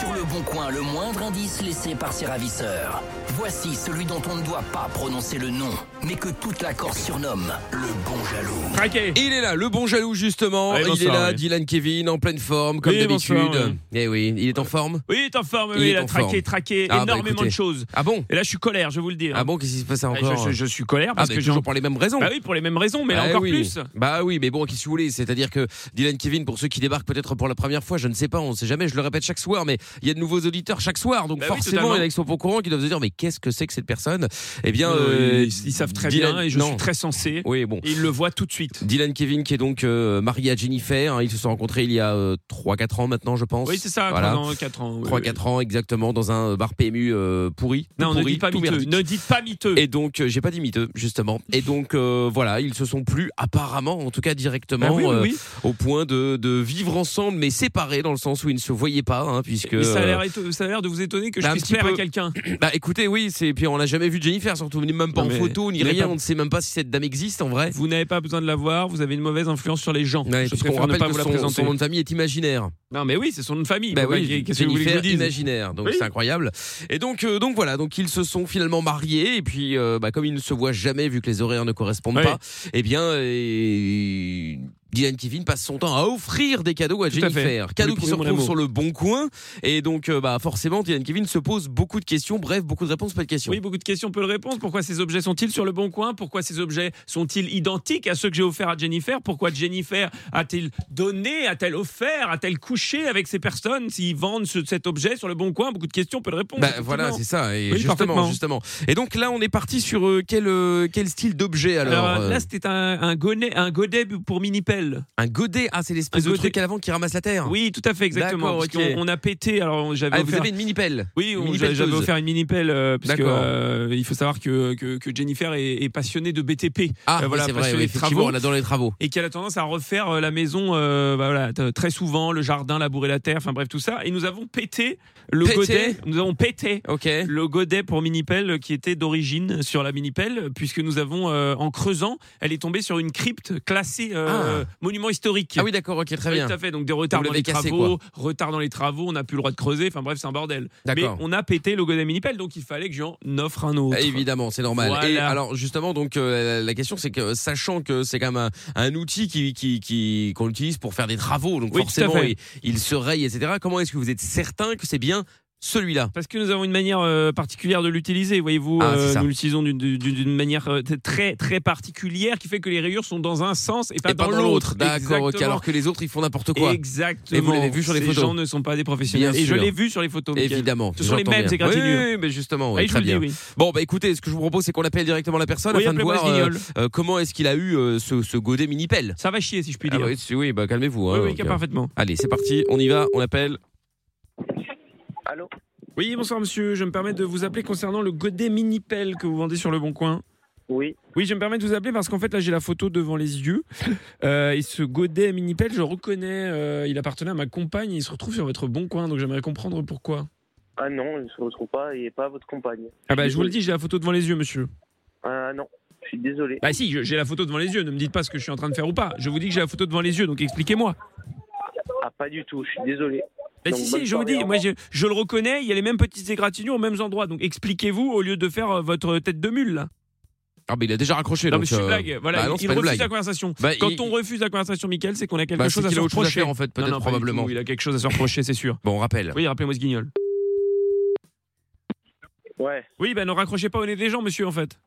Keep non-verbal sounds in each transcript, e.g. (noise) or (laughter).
Sur le bon coin, le moindre indice laissé par ses ravisseurs. Voici celui dont on ne doit pas prononcer le nom, mais que toute la Corse surnomme le bon jaloux. Traqué. Il est là, le bon jaloux justement. Oui, il est là, oui. Dylan Kevin, en pleine forme, comme Oui, d'habitude. oui. Eh oui, il est en forme Oui, il est en forme, Il il a en traqué, forme. traqué Ah, bah, énormément de choses. Ah bon Et là, je suis colère, je vous le dis. hein. Ah bon, qu'est-ce qui se passe Ah, encore je, je- je suis colère Ah, parce mais que toujours j'en- pour les mêmes raisons. Bah oui, pour les mêmes raisons, mais là Bah encore oui. plus. Bah oui, mais bon, qu'est-ce que vous voulez? C'est-à-dire que Dylan Kevin, pour ceux qui débarquent peut-être pour la première fois, je ne sais pas, on ne sait jamais, je le répète chaque soir, mais il y a de nouveaux auditeurs chaque soir, donc Bah oui, forcément, totalement. il y en a qui sont pas au courant, qui doivent se dire, mais qu'est-ce que c'est que cette personne? Eh bien, Euh, euh, ils, ils savent très Dylan- bien et je non. suis très sensé. Oui, bon. Et ils le voient tout de suite. Dylan Kevin qui est donc euh, marié à Jennifer, hein, ils se sont rencontrés il y a 3-4 ans maintenant, je pense. Oui, c'est ça, Voilà. 3 ans, 4 ans. oui, 3-4 oui. ans exactement dans un bar PMU euh, pourri. Non, ne dites pas miteux. Ne dites pas miteux. Et donc, euh, j'ai pas dit miteux, justement. Et donc, euh, voilà, ils se sont plus, apparemment, en tout cas directement, Bah oui, oui, euh, oui. au point de, de vivre ensemble, mais séparés, dans le sens où ils ne se voyaient pas, hein, puisque. Mais ça a l'air euh, éto- ça a l'air de vous étonner que je bah, un puisse plaire à peu. quelqu'un. (coughs) bah écoutez, oui, c'est puis on n'a jamais vu Jennifer, surtout même pas Non, en photo, ni rien, pas- on ne sait même pas si cette dame existe en vrai. Vous n'avez pas besoin de la voir, vous avez une mauvaise influence sur les gens. Ouais, je préfère ne rappelle pas que vous la son, présenter. son nom de famille est imaginaire. Non, mais oui, c'est son nom de famille. Bah Pourquoi- oui, Qu'est-ce que vous voulez que je Jennifer dise imaginaire, donc Oui. c'est incroyable. Et donc, euh, donc voilà, donc ils se sont finalement mariés et puis euh, bah, comme ils ne se voient jamais vu que les horaires ne correspondent pas, eh bien euh, Dylan Kevin passe son temps à offrir des cadeaux à Tout. Jennifer, cadeaux qui se retrouvent sur le bon coin et donc euh, bah forcément Dylan Kevin se pose beaucoup de questions, bref beaucoup de réponses, pas de questions. Oui, beaucoup de questions, peu de réponses. Pourquoi ces objets sont-ils sur le bon coin? Pourquoi ces objets sont-ils identiques à ceux que j'ai offerts à Jennifer? Pourquoi Jennifer a-t-elle donné, a-t-elle offert, a-elle couché avec ces personnes s'ils vendent ce- cet objet sur le bon coin? Beaucoup de questions, peu de réponses. Bah, voilà, c'est ça. Et Oui, justement, justement. Et donc là, on est parti sur euh, quel euh, quel style d'objet alors, Alors, là, c'était un, un, godet, un godet pour mini-pelle. Un godet. Ah, c'est l'espèce Un de godet. truc à l'avant qui ramasse la terre. Oui, tout à fait, exactement. D'accord, Parce ok. qu'on on a pété. Alors, j'avais Ah, vous offert- avez une mini pelle. Oui, on- Mini j'avais pelleteuse. offert une mini pelle euh, parce que D'accord. euh, il faut savoir que, que, que Jennifer est, est passionnée de BTP. Ah, Euh, oui, voilà, c'est vrai. passionnée oui, de effectivement, travaux. on adore les travaux. et qui a tendance à refaire euh, la maison euh, bah voilà, t- très souvent, le jardin, labourer la terre, enfin bref tout ça. Et nous avons pété le Pété godet, nous avons pété Ok. le godet pour Minipelle qui était d'origine sur la Minipelle, puisque nous avons, euh, en creusant, elle est tombée sur une crypte classée euh, monument historique. Ah oui, d'accord. Ok, très bien. Tout à fait, donc des retards dans les cassé, travaux, retard dans les travaux, on n'a plus le droit de creuser, enfin bref, c'est un bordel. Mais on a pété le godet Minipelle, donc il fallait que j'en offre un autre. Ah, Évidemment, c'est normal. Voilà. Et alors justement, donc euh, la question c'est que sachant que c'est quand même un, un outil qui qui qui qu'on utilise pour faire des travaux, donc Oui, forcément il, il se raye, etc. Comment est-ce que vous êtes certain que c'est bien celui-là Parce que nous avons une manière euh, particulière de l'utiliser, voyez-vous. Ah, c'est euh, nous l'utilisons d'une- manière euh, très très particulière qui fait que les rayures sont dans un sens et pas, Et dans l'autre. D'accord. Ok. Alors que les autres ils font n'importe quoi. Exactement. Et vous l'avez vu sur les Ces photos gens ne sont pas des professionnels. Bien et je l'ai vu sur les photos. Évidemment. Ce sont les mêmes bien. égratignures. Oui, oui, mais justement, oui, Ah, très dis, bien. oui. Bon, bah écoutez, ce que je vous propose, c'est qu'on appelle directement la personne Oui, afin de voir comment est-ce qu'il a eu ce, ce godet mini pelle. Ça va chier si je puis Ah dire. oui, c'est- oui, bah calmez-vous. oui, hein, oui, euh, parfaitement. Allez, c'est parti, on y va, on appelle. Allô Oui, bonsoir monsieur. Je me permets de vous appeler concernant le godet mini-pelle que vous vendez sur le Bon Coin. Oui. Oui, je me permets de vous appeler parce qu'en fait, là, j'ai la photo devant les yeux. (laughs) Euh, et ce godet mini-pelle, je reconnais. euh, il appartenait à ma compagne. Il se retrouve sur votre Bon Coin. Donc, j'aimerais comprendre pourquoi. Ah non, il ne se retrouve pas et pas votre compagne. Ah, bah, je vous le dis, j'ai la photo devant les yeux, monsieur. Ah non, je suis désolé. Bah, si, j'ai la photo devant les yeux. Ne me dites pas ce que je suis en train de faire ou pas. Je vous dis que j'ai la photo devant les yeux. Donc, expliquez-moi. Ah pas du tout, je suis désolé. Bah, Donc, si, si, je vous dis, moi, je, je le reconnais. Il y a les mêmes petites égratignures aux mêmes endroits. Donc, expliquez-vous au lieu de faire euh, votre tête de mule, là. Ah, mais il a déjà raccroché. Non, donc, mais c'est une euh, blague. Voilà, bah non, il, refuse blague. la conversation. Bah, Quand il- on refuse la conversation, Michael, c'est qu'on a quelque Bah, chose à se a autre chose à reprocher. faire, en fait, peut-être, probablement. Il a quelque chose à se reprocher, c'est sûr. Bon, on rappelle. Oui, rappelez-moi ce guignol. Ouais. Oui, ben ne raccrochez pas au nez des gens, monsieur, en fait.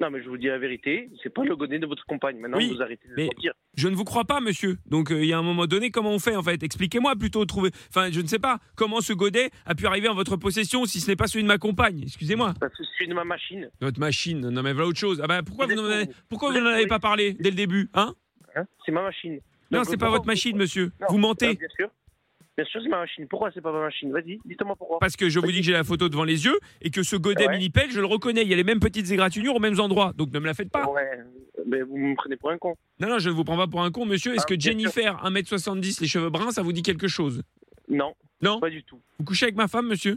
Non mais je vous dis la vérité, c'est pas le godet de votre compagne. Maintenant Oui, vous arrêtez de mais- le mentir. Je ne vous crois pas, monsieur. Donc, euh, il y a un moment donné, comment on fait, en fait? Expliquez-moi plutôt. Trouver... Enfin, je ne sais pas comment ce godet a pu arriver en votre possession si ce n'est pas celui de ma compagne. Excusez-moi. Parce que c'est de ma machine. Votre machine. Non, mais voilà autre chose. Ah, bah, pourquoi vous Vous n'en avez, pourquoi Vous vous êtes n'en avez pas parlé dès le début Hein? Hein? C'est ma machine. Non, c'est pas votre machine, monsieur. Non. Vous mentez. bien sûr. Bien sûr c'est ma machine. Pourquoi c'est pas ma machine Vas-y, dites-moi pourquoi. Parce que je vous dis que j'ai la photo devant les yeux et que ce godet Ouais. mini-pelle, je le reconnais. Il y a les mêmes petites égratignures aux mêmes endroits. Donc ne me la faites pas. Ouais. Mais vous me prenez pour un con. Non, non, je ne vous prends pas pour un con, monsieur. Est-ce Ah, que Jennifer, 1m70, les cheveux bruns, ça vous dit quelque chose? Non, Non? Pas du tout. Vous couchez avec ma femme, monsieur?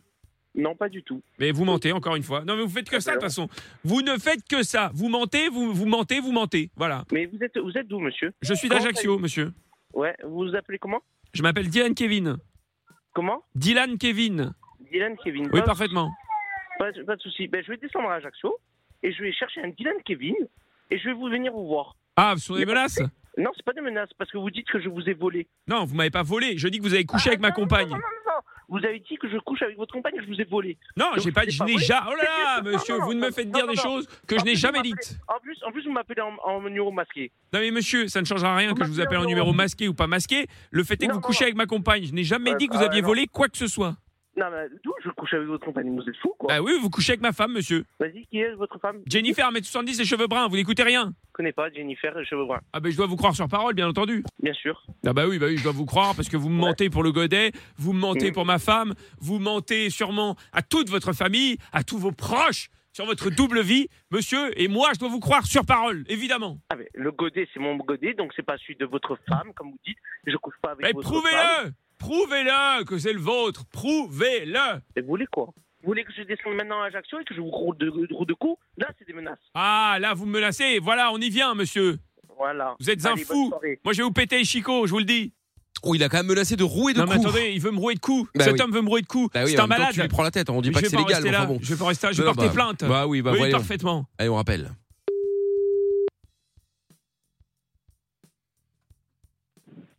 Non, pas du tout. Mais vous mentez encore une fois. Non, mais vous faites que ça de toute façon. Vous ne faites que ça. Vous mentez, vous, vous mentez, vous mentez. Voilà. Mais vous êtes, vous êtes d'où, monsieur? Je suis d'Ajaccio, monsieur. Ouais, vous vous appelez comment? Je m'appelle Dylan Kevin. Comment? Dylan Kevin. Dylan Kevin. Oui, Pas- parfaitement. Pas, pas de souci. Ben, je vais descendre à Ajaccio et je vais chercher un Dylan Kevin et je vais vous venir vous voir. Ah, ce sont des menaces Non, c'est pas des menaces parce que vous dites que je vous ai volé. Non, vous m'avez pas volé. Je dis que vous avez couché avec ma non, compagne. Vous avez dit que je couche avec votre compagne et je vous ai volé. Non, j'ai pas, je n'ai jamais. Oh là là, monsieur, vous ne me faites dire des choses que je n'ai jamais dites. En plus, en plus, vous m'appelez en, numéro masqué. Non mais monsieur, ça ne changera rien que je vous appelle en numéro masqué ou pas masqué. Le fait est que vous couchez avec ma compagne. Je n'ai jamais Ouais, dit que vous ah, aviez non. volé quoi que ce soit. Non, mais d'où je couche avec votre compagne Vous êtes fou, quoi. Bah oui, vous couchez avec ma femme, monsieur. Vas-y, qui est votre femme? Jennifer, mais 70 et cheveux bruns, vous n'écoutez rien. Je connais pas Jennifer et cheveux bruns. Ah ben je dois vous croire sur parole, bien entendu. Bien sûr. Ah bah oui, bah oui, je dois vous croire parce que vous me mentez pour le godet, vous me mentez Mhm. pour ma femme, vous mentez sûrement à toute votre famille, à tous vos proches sur votre double vie, monsieur, et moi je dois vous croire sur parole, évidemment. Ah, mais le godet, c'est mon godet, donc c'est pas celui de votre femme, comme vous dites. Je couche pas avec Mais votre femme. prouvez-le Prouvez-le que c'est le vôtre Prouvez-le Et vous voulez quoi? Vous voulez que je descende maintenant à Ajaccio et que je vous roule de, de, de coups? Là, c'est des menaces. Ah, là, vous me menacez. Voilà, on y vient, monsieur. Voilà. Vous êtes un Allez, fou. Moi, je vais vous péter les chicots, je vous le dis. Oh, il a quand même menacé de rouer de non, mais coups. attendez, il veut me rouer de coups. Bah Cet oui. homme veut me rouer de coups. Bah oui, c'est un malade. tu lui prends la tête. On dit Mais pas que c'est légal, enfin bon. Je vais pas rester là. Je vais porter bah, plainte. Bah oui, bah oui, voyons. parfaitement. Allez, on rappelle.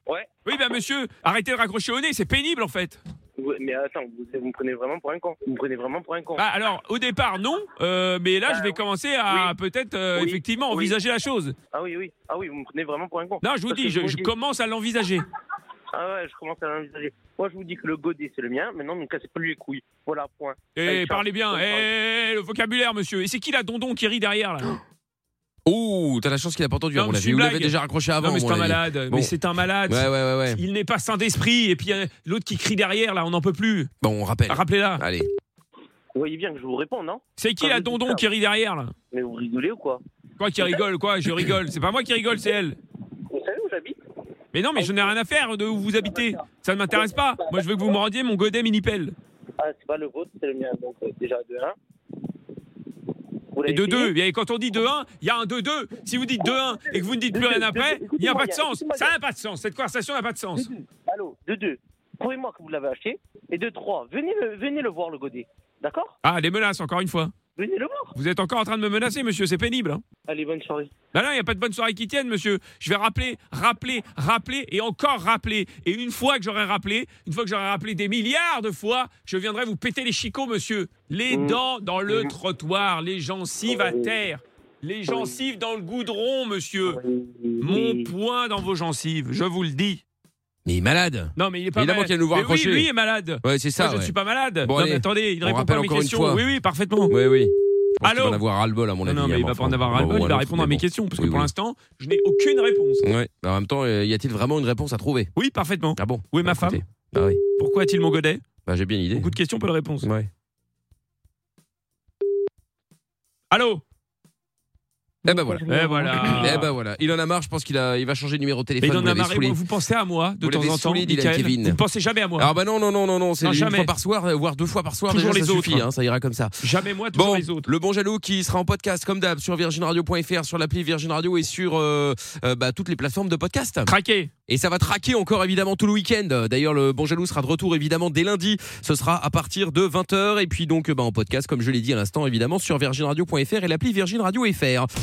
Oui, bah monsieur, arrêtez de raccrocher au nez, c'est pénible en fait. Ouais, mais attends, vous, vous me prenez vraiment pour un con. Vous me prenez vraiment pour un con. Bah, alors, au départ, non, euh, mais là, Bah, je vais commencer à oui. peut-être euh, Oui. effectivement Oui. envisager la chose. Ah oui, oui. Ah oui, vous me prenez vraiment pour un con. Non, je vous Parce dis, je, commence à l'envisager. Ah ouais, je commence à l'envisager. Moi, je vous dis que le godet, c'est le mien. Maintenant, ne me cassez pas lui les couilles. Voilà, point. Ciao. parlez bien. Eh, le vocabulaire, monsieur. Et c'est qui la dondon qui rit derrière là? (gasps) Oh, t'as la chance qu'il a pas entendu, à Non, mon avis. Vous l'avez déjà raccroché avant, Non, mais c'est un malade. Bon. Mais c'est un malade. Ouais, ouais, ouais, ouais. Il n'est pas sain d'esprit. Et puis euh, l'autre qui crie derrière, là, on n'en peut plus. Bon, on rappelle. Rappelez-la. Allez. Vous voyez bien que je vous réponds, non? C'est qui la dondon qui rit derrière, là? Mais vous rigolez ou quoi? Quoi qui rigole Quoi? Je rigole. C'est pas moi qui rigole, c'est elle. Vous savez où j'habite? Mais non, mais je n'ai rien à faire de où vous habitez. Ça ne m'intéresse pas. Moi, je veux que vous me rendiez mon godet mini-pelle. Ah, c'est pas le vôtre, c'est le mien. Donc, euh, déjà, de 1. Et de fini 2. Et quand on dit 2-1, il y a un 2-2. Si vous dites 2-1 et que vous ne dites plus rien après, il n'y a pas de sens. Ça n'a pas de sens. Cette conversation n'a pas de sens. De deux. Allô, de 2. Prouvez-moi que vous l'avez acheté. Et de 3. Venez le, venez le voir, le godet. D'accord? Ah, des menaces, encore une fois. Venez le voir. Vous êtes encore en train de me menacer, monsieur. C'est pénible. hein. Allez, bonne soirée. Bah non, il n'y a pas de bonne soirée qui tienne, monsieur. Je vais rappeler, rappeler, rappeler et encore rappeler. Et une fois que j'aurai rappelé, une fois que j'aurai rappelé des milliards de fois, je viendrai vous péter les chicots, monsieur. Les Mmh. dents dans le Mmh. trottoir, les gencives à terre, les gencives dans le goudron, monsieur. Mon poing dans vos gencives, je vous le dis. Mais il est malade. Non, mais il est pas Évidemment malade. qu'il va nous voir Mais oui, lui est malade. Ouais, c'est ça. Moi, je ne ouais. suis pas malade. Bon, non, allez. mais attendez, il ne On répond pas à mes une questions. Oui, oui, parfaitement. Oui, oui. Je pense qu'il Allô va en avoir ras-le-bol, à mon avis. non, mais hein, il va pas en avoir bon, ras le bol, il va répondre à mes bon. questions, parce que Oui, pour oui. l'instant, je n'ai aucune réponse. Ouais. Bah, en même temps, euh, y a-t-il vraiment une réponse à trouver? Oui, parfaitement. Ah bon? Où est ma Bah, écoutez. femme? Bah oui. Pourquoi a-t-il mon godet? Bah, j'ai bien l'idée. Beaucoup de questions, peu de réponses. Ouais. Allô? Eh ben voilà. Eh voilà. Eh ben voilà. Il en a marre, je pense qu'il a, il va changer de numéro de Mais téléphone. il en vous a marre. Vous pensez à moi de Vous temps en temps, saoulé, Dylan Kevin. Vous ne pensez jamais à moi. Alors bah non, non, non, non, non, c'est une jamais. fois par soir, voire deux fois par soir. Toujours déjà, ça les autres. suffit, hein, ça ira comme ça. Jamais moi, toujours Bon, les autres. le bon jaloux qui sera en podcast comme d'hab sur virginradio.fr, sur l'appli Virgin Radio et sur euh, euh, bah, toutes les plateformes de podcast. Craqué. Et ça va traquer encore évidemment tout le week-end. D'ailleurs, le bon jaloux sera de retour évidemment dès lundi. Ce sera à partir de 20h et puis donc bah, en podcast comme je l'ai dit à l'instant évidemment sur virginradio.fr et l'appli Virgin Radio FR.